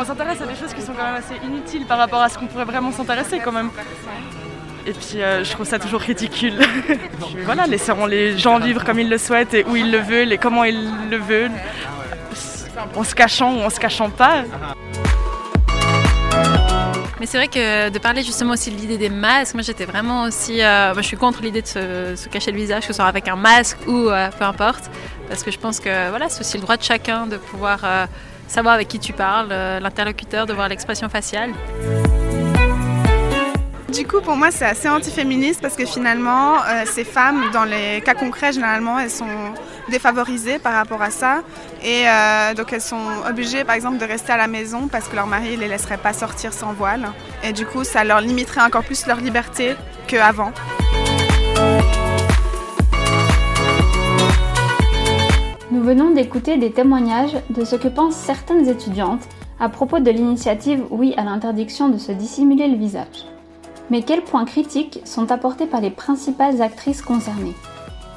on s'intéresse à des choses qui sont quand même assez inutiles par rapport à ce qu'on pourrait vraiment s'intéresser quand même. Et puis euh, je trouve ça toujours ridicule. voilà, laissons les gens vivre comme ils le souhaitent et où ils le veulent et comment ils le veulent, en se cachant ou en se cachant pas. Mais c'est vrai que de parler justement aussi de l'idée des masques, moi j'étais vraiment aussi, euh, moi je suis contre l'idée de se, cacher le visage, que ce soit avec un masque ou euh, peu importe, parce que je pense que voilà, c'est aussi le droit de chacun de pouvoir savoir avec qui tu parles, l'interlocuteur, de voir l'expression faciale. Du coup, pour moi, c'est assez antiféministe parce que finalement, euh, ces femmes, dans les cas concrets, généralement, elles sont défavorisées par rapport à ça. Et euh, donc, elles sont obligées, par exemple, de rester à la maison parce que leur mari ne les laisserait pas sortir sans voile. Et du coup, ça leur limiterait encore plus leur liberté qu'avant. Venons d'écouter des témoignages de ce que pensent certaines étudiantes à propos de l'initiative Oui à l'interdiction de se dissimuler le visage. Mais quels points critiques sont apportés par les principales actrices concernées?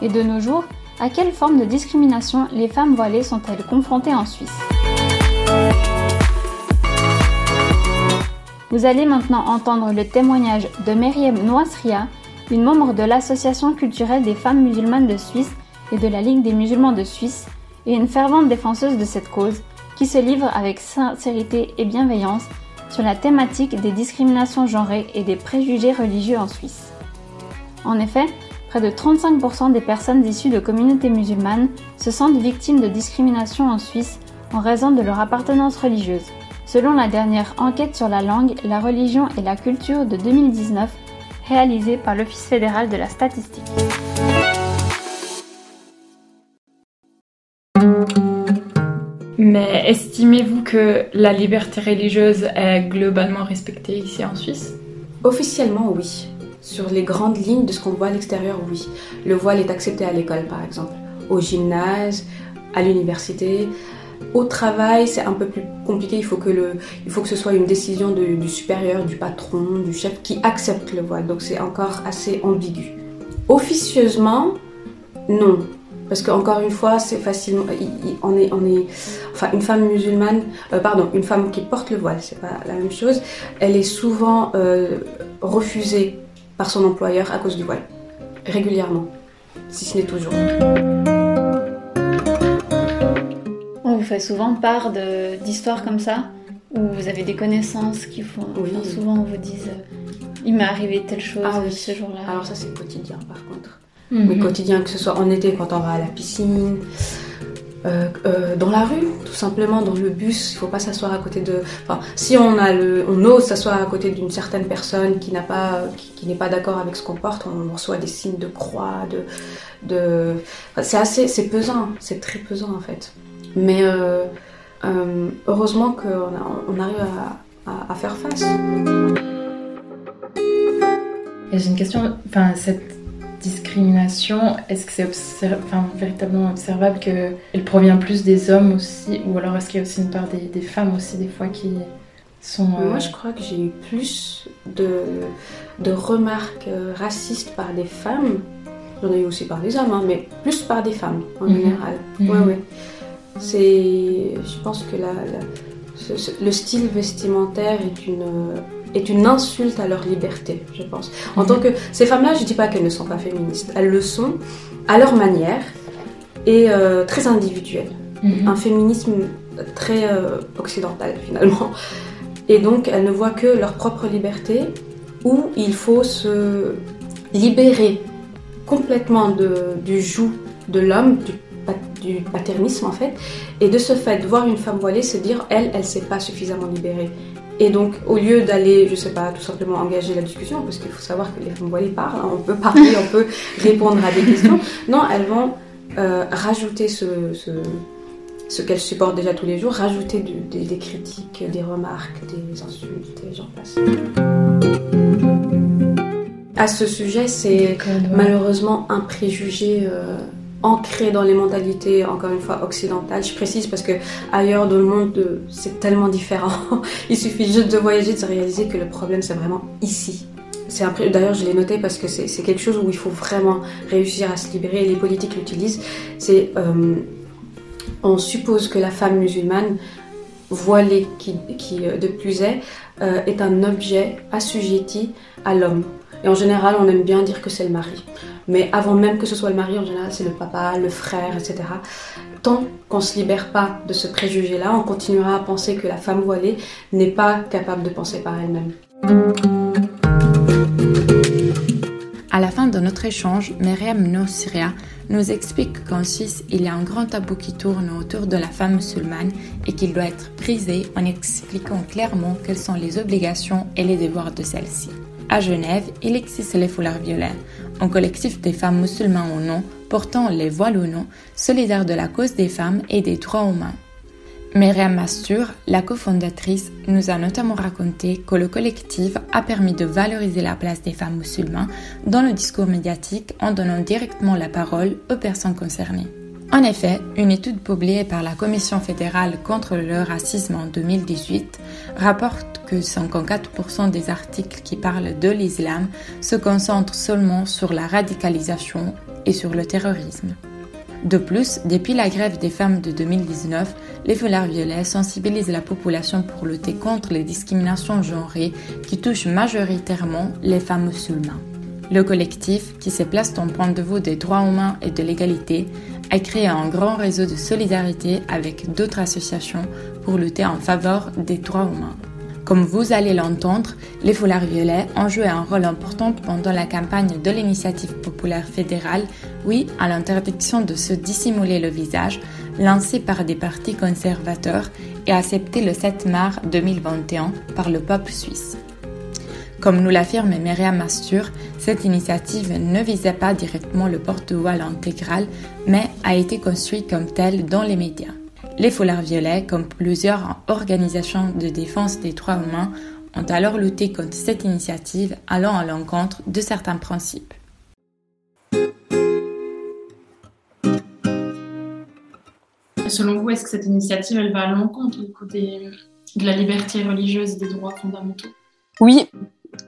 Et de nos jours, à quelle forme de discrimination les femmes voilées sont-elles confrontées en Suisse? Vous allez maintenant entendre le témoignage de Meriem Noisria, une membre de l'Association culturelle des femmes musulmanes de Suisse et de la Ligue des musulmans de Suisse, et une fervente défenseuse de cette cause, qui se livre avec sincérité et bienveillance sur la thématique des discriminations genrées et des préjugés religieux en Suisse. En effet, près de 35% des personnes issues de communautés musulmanes se sentent victimes de discrimination en Suisse en raison de leur appartenance religieuse, selon la dernière enquête sur la langue, la religion et la culture de 2019 réalisée par l'Office fédéral de la statistique. Mais estimez-vous que la liberté religieuse est globalement respectée ici en Suisse? Officiellement, oui. Sur les grandes lignes de ce qu'on voit à l'extérieur, oui. Le voile est accepté à l'école, par exemple, au gymnase, à l'université. Au travail, c'est un peu plus compliqué. Il faut que, le, il ce soit une décision du supérieur, du patron, du chef qui accepte le voile. Donc c'est encore assez ambigu. Officieusement, non. Parce qu'encore une fois, c'est facilement. On est, on est, enfin, une femme musulmane, euh, pardon, une femme qui porte le voile, c'est pas la même chose. Elle est souvent euh, refusée par son employeur à cause du voile, régulièrement, si ce n'est toujours. On vous fait souvent part d'histoires comme ça, où vous avez des connaissances qui font. Oui. souvent, on vous dise, euh, il m'est arrivé telle chose ah ce jour-là. Alors ça, c'est quotidien, par contre mhm. quotidien, que ce soit en été quand on va à la piscine, euh, euh, dans la rue, tout simplement, dans le bus, il faut pas s'asseoir à côté de. Enfin, si on a le, on ose s'asseoir à côté d'une certaine personne qui n'a pas, qui, n'est pas d'accord avec ce qu'on porte, on reçoit des signes de croix, de, de. c'est assez, c'est pesant, c'est très pesant en fait. Mais euh, heureusement qu'on on arrive à, à, faire face. J'ai une question, enfin cette discrimination, est-ce que c'est véritablement observable qu'elle provient plus des hommes aussi, ou alors est-ce qu'il y a aussi une part des, femmes aussi des fois qui sont... Moi euh, je crois que j'ai eu plus de, de remarques euh, racistes par des femmes, j'en ai eu aussi par des hommes, hein, mais plus par des femmes en mhm. général. Mhm. Ouais, ouais. C'est, je pense que la, le style vestimentaire est une est une insulte à leur liberté, je pense. En tant que ces femmes-là, je dis pas qu'elles ne sont pas féministes, elles le sont à leur manière et euh, très individuelle. Mhm. Un féminisme très euh, occidental finalement. Et donc elles ne voient que leur propre liberté où il faut se libérer complètement de, du joug de l'homme, du, du, paternisme en fait, et de ce fait, voir une femme voilée, se dire elle, elle s'est pas suffisamment libérée. Et donc, au lieu d'aller, je sais pas, tout simplement engager la discussion, parce qu'il faut savoir que les femmes voilées parlent, hein, on peut parler, on peut répondre à des questions. Non, elles vont euh, rajouter ce, ce, qu'elles supportent déjà tous les jours, rajouter des, critiques, des remarques, des insultes, et j'en passe. À ce sujet, c'est malheureusement un préjugé. Euh, ancré dans les mentalités, encore une fois, occidentales. Je précise parce que ailleurs dans le monde, c'est tellement différent. Il suffit juste de voyager, de se réaliser que le problème, c'est vraiment ici. D'ailleurs, je l'ai noté parce que c'est quelque chose où il faut vraiment réussir à se libérer. Les politiques l'utilisent. C'est, euh, on suppose que la femme musulmane voilée qui, qui de plus est, est un objet assujetti à l'homme. Et en général, on aime bien dire que c'est le mari. Mais avant même que ce soit le mari, en général, c'est le papa, le frère, etc. Tant qu'on ne se libère pas de ce préjugé-là, on continuera à penser que la femme voilée n'est pas capable de penser par elle-même. À la fin de notre échange, Myriam Nosria nous explique qu'en Suisse, il y a un grand tabou qui tourne autour de la femme musulmane et qu'il doit être brisé en expliquant clairement quelles sont les obligations et les devoirs de celle-ci. À Genève, il existe les foulards violets, un collectif des femmes musulmanes ou non, portant les voiles ou non, solidaires de la cause des femmes et des droits humains. Myriam Mastur, la cofondatrice, nous a notamment raconté que le collectif a permis de valoriser la place des femmes musulmanes dans le discours médiatique en donnant directement la parole aux personnes concernées. En effet, une étude publiée par la Commission fédérale contre le racisme en 2018 rapporte que 54% des articles qui parlent de l'islam se concentrent seulement sur la radicalisation et sur le terrorisme. De plus, depuis la grève des femmes de 2019, les foulards violets sensibilisent la population pour lutter contre les discriminations genrées qui touchent majoritairement les femmes musulmanes. Le collectif, qui se place en point de vue des droits humains et de l'égalité, a créé un grand réseau de solidarité avec d'autres associations pour lutter en faveur des droits humains. Comme vous allez l'entendre, les foulards violets ont joué un rôle important pendant la campagne de l'initiative populaire fédérale Oui à l'interdiction de se dissimuler le visage, lancée par des partis conservateurs et acceptée le 7 mars 2021 par le peuple suisse. Comme nous l'affirme Myriam Mastur, cette initiative ne visait pas directement le porte-voile intégral, mais a été construite comme telle dans les médias. Les Foulards Violets, comme plusieurs organisations de défense des droits humains, ont alors lutté contre cette initiative allant à l'encontre de certains principes. Selon vous, est-ce que cette initiative, elle va à l'encontre de la liberté religieuse et des droits fondamentaux? Oui,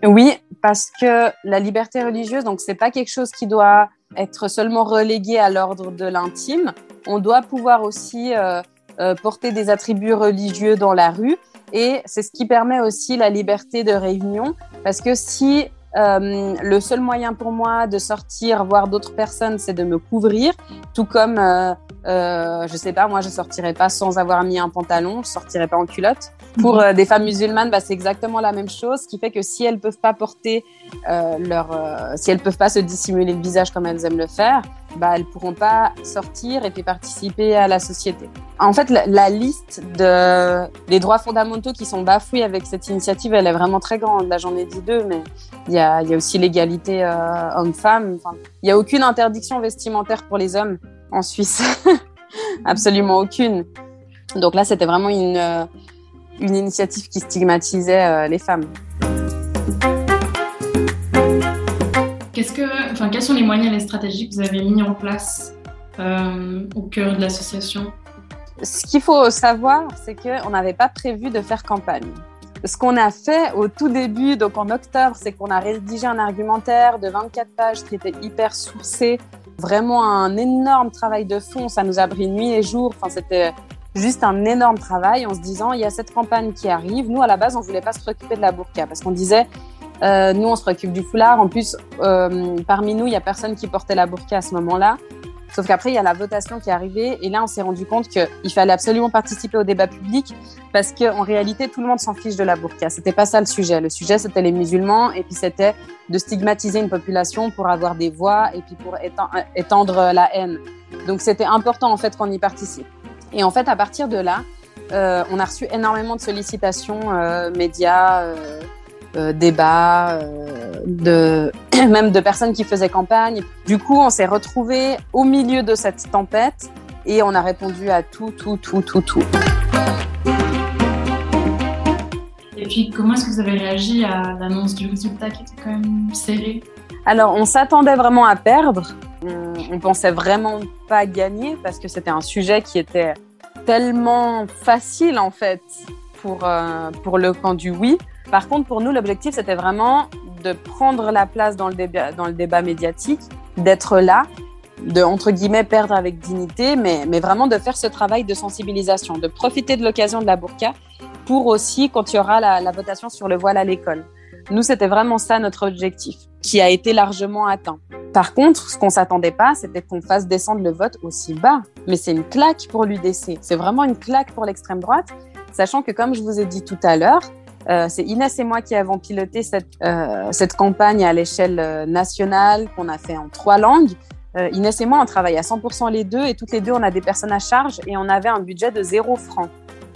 oui, parce que la liberté religieuse, donc c'est pas quelque chose qui doit être seulement relégué à l'ordre de l'intime. On doit pouvoir aussi euh, euh, porter des attributs religieux dans la rue, et c'est ce qui permet aussi la liberté de réunion, parce que si euh, le seul moyen pour moi de sortir voir d'autres personnes, c'est de me couvrir, tout comme euh, je sais pas, moi je sortirais pas sans avoir mis un pantalon, je sortirais pas en culotte. Pour mhm. euh, des femmes musulmanes, bah, c'est exactement la même chose, ce qui fait que si elles peuvent pas porter euh, leur, euh, si elles peuvent pas se dissimuler le visage comme elles aiment le faire, bah elles pourront pas sortir et puis participer à la société. En fait, la, la liste de des droits fondamentaux qui sont bafoués avec cette initiative, elle est vraiment très grande. Là, j'en ai dit deux, mais il y a, y a aussi l'égalité euh, homme-femme. Enfin, il y a aucune interdiction vestimentaire pour les hommes en Suisse. Absolument aucune. Donc là, c'était vraiment une, euh, une initiative qui stigmatisait euh, les femmes. Qu'est-ce que, enfin, quels sont les moyens et les stratégies que vous avez mis en place euh, au cœur de l'association? Ce qu'il faut savoir, c'est qu'on n'avait pas prévu de faire campagne. Ce qu'on a fait au tout début, donc en octobre, c'est qu'on a rédigé un argumentaire de 24 pages qui était hyper sourcé, vraiment un énorme travail de fond. Ça nous a pris nuit et jour. Enfin, c'était juste un énorme travail en se disant, il y a cette campagne qui arrive. Nous, à la base, on voulait pas se préoccuper de la burqa parce qu'on disait, euh, nous, on se préoccupe du foulard. En plus, euh, parmi nous, il y a personne qui portait la burqa à ce moment-là. Sauf qu'après, il y a la votation qui est arrivée et là, on s'est rendu compte qu'il fallait absolument participer au débat public parce qu'en réalité, tout le monde s'en fiche de la burqa. C'était pas ça le sujet. Le sujet, c'était les musulmans et puis c'était de stigmatiser une population pour avoir des voix et puis pour étendre la haine. Donc, c'était important en fait qu'on y participe. Et en fait, à partir de là, euh, on a reçu énormément de sollicitations euh, médias. Euh, euh, débats, euh, de, même de personnes qui faisaient campagne. Du coup, on s'est retrouvés au milieu de cette tempête et on a répondu à tout, tout, tout, tout, tout. Et puis, comment est-ce que vous avez réagi à l'annonce du résultat qui était quand même serré? Alors, on s'attendait vraiment à perdre. On, on pensait vraiment pas gagner parce que c'était un sujet qui était tellement facile en fait pour, euh, pour le camp du oui. Par contre, pour nous, l'objectif, c'était vraiment de prendre la place dans le débat, médiatique, d'être là, de entre guillemets perdre avec dignité, mais, mais vraiment de faire ce travail de sensibilisation, de profiter de l'occasion de la burqa pour aussi quand il y aura la, la votation sur le voile à l'école. Nous, c'était vraiment ça notre objectif, qui a été largement atteint. Par contre, ce qu'on s'attendait pas, c'était qu'on fasse descendre le vote aussi bas. Mais c'est une claque pour l'UDC. C'est vraiment une claque pour l'extrême droite, sachant que, comme je vous ai dit tout à l'heure, euh, c'est Inès et moi qui avons piloté cette, euh, cette campagne à l'échelle euh, nationale qu'on a fait en trois langues. Euh, Inès et moi, on travaille à 100% les deux et toutes les deux, on a des personnes à charge et on avait un budget de 0 francs.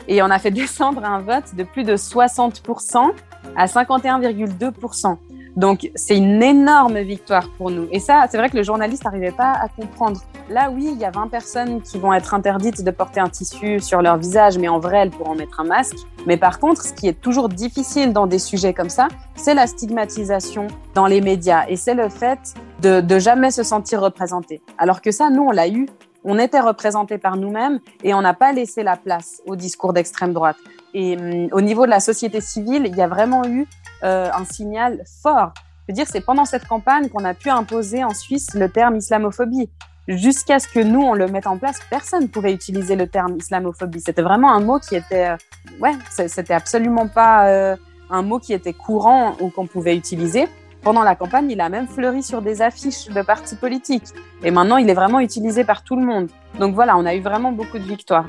Et on a fait descendre un vote de plus de 60% à 51,2%. Donc, c'est une énorme victoire pour nous. Et ça, c'est vrai que le journaliste n'arrivait pas à comprendre. Là, oui, il y a 20 personnes qui vont être interdites de porter un tissu sur leur visage, mais en vrai, elles pourront mettre un masque. Mais par contre, ce qui est toujours difficile dans des sujets comme ça, c'est la stigmatisation dans les médias. Et c'est le fait de, de jamais se sentir représenté. Alors que ça, nous, on l'a eu. On était représentés par nous-mêmes et on n'a pas laissé la place au discours d'extrême droite. Et hum, au niveau de la société civile, il y a vraiment eu euh, un signal fort. Je veux dire, c'est pendant cette campagne qu'on a pu imposer en Suisse le terme islamophobie. Jusqu'à ce que nous, on le mette en place, personne ne pouvait utiliser le terme islamophobie. C'était vraiment un mot qui était... Euh, ouais, c'était absolument pas euh, un mot qui était courant ou qu'on pouvait utiliser. Pendant la campagne, il a même fleuri sur des affiches de partis politiques. Et maintenant, il est vraiment utilisé par tout le monde. Donc voilà, on a eu vraiment beaucoup de victoires.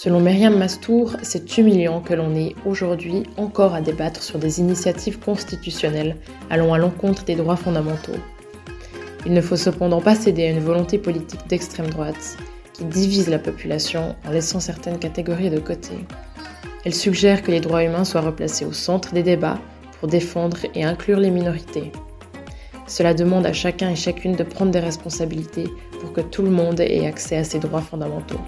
Selon Myriam Mastour, c'est humiliant que l'on ait aujourd'hui encore à débattre sur des initiatives constitutionnelles allant à l'encontre des droits fondamentaux. Il ne faut cependant pas céder à une volonté politique d'extrême droite qui divise la population en laissant certaines catégories de côté. Elle suggère que les droits humains soient replacés au centre des débats pour défendre et inclure les minorités. Cela demande à chacun et chacune de prendre des responsabilités pour que tout le monde ait accès à ses droits fondamentaux.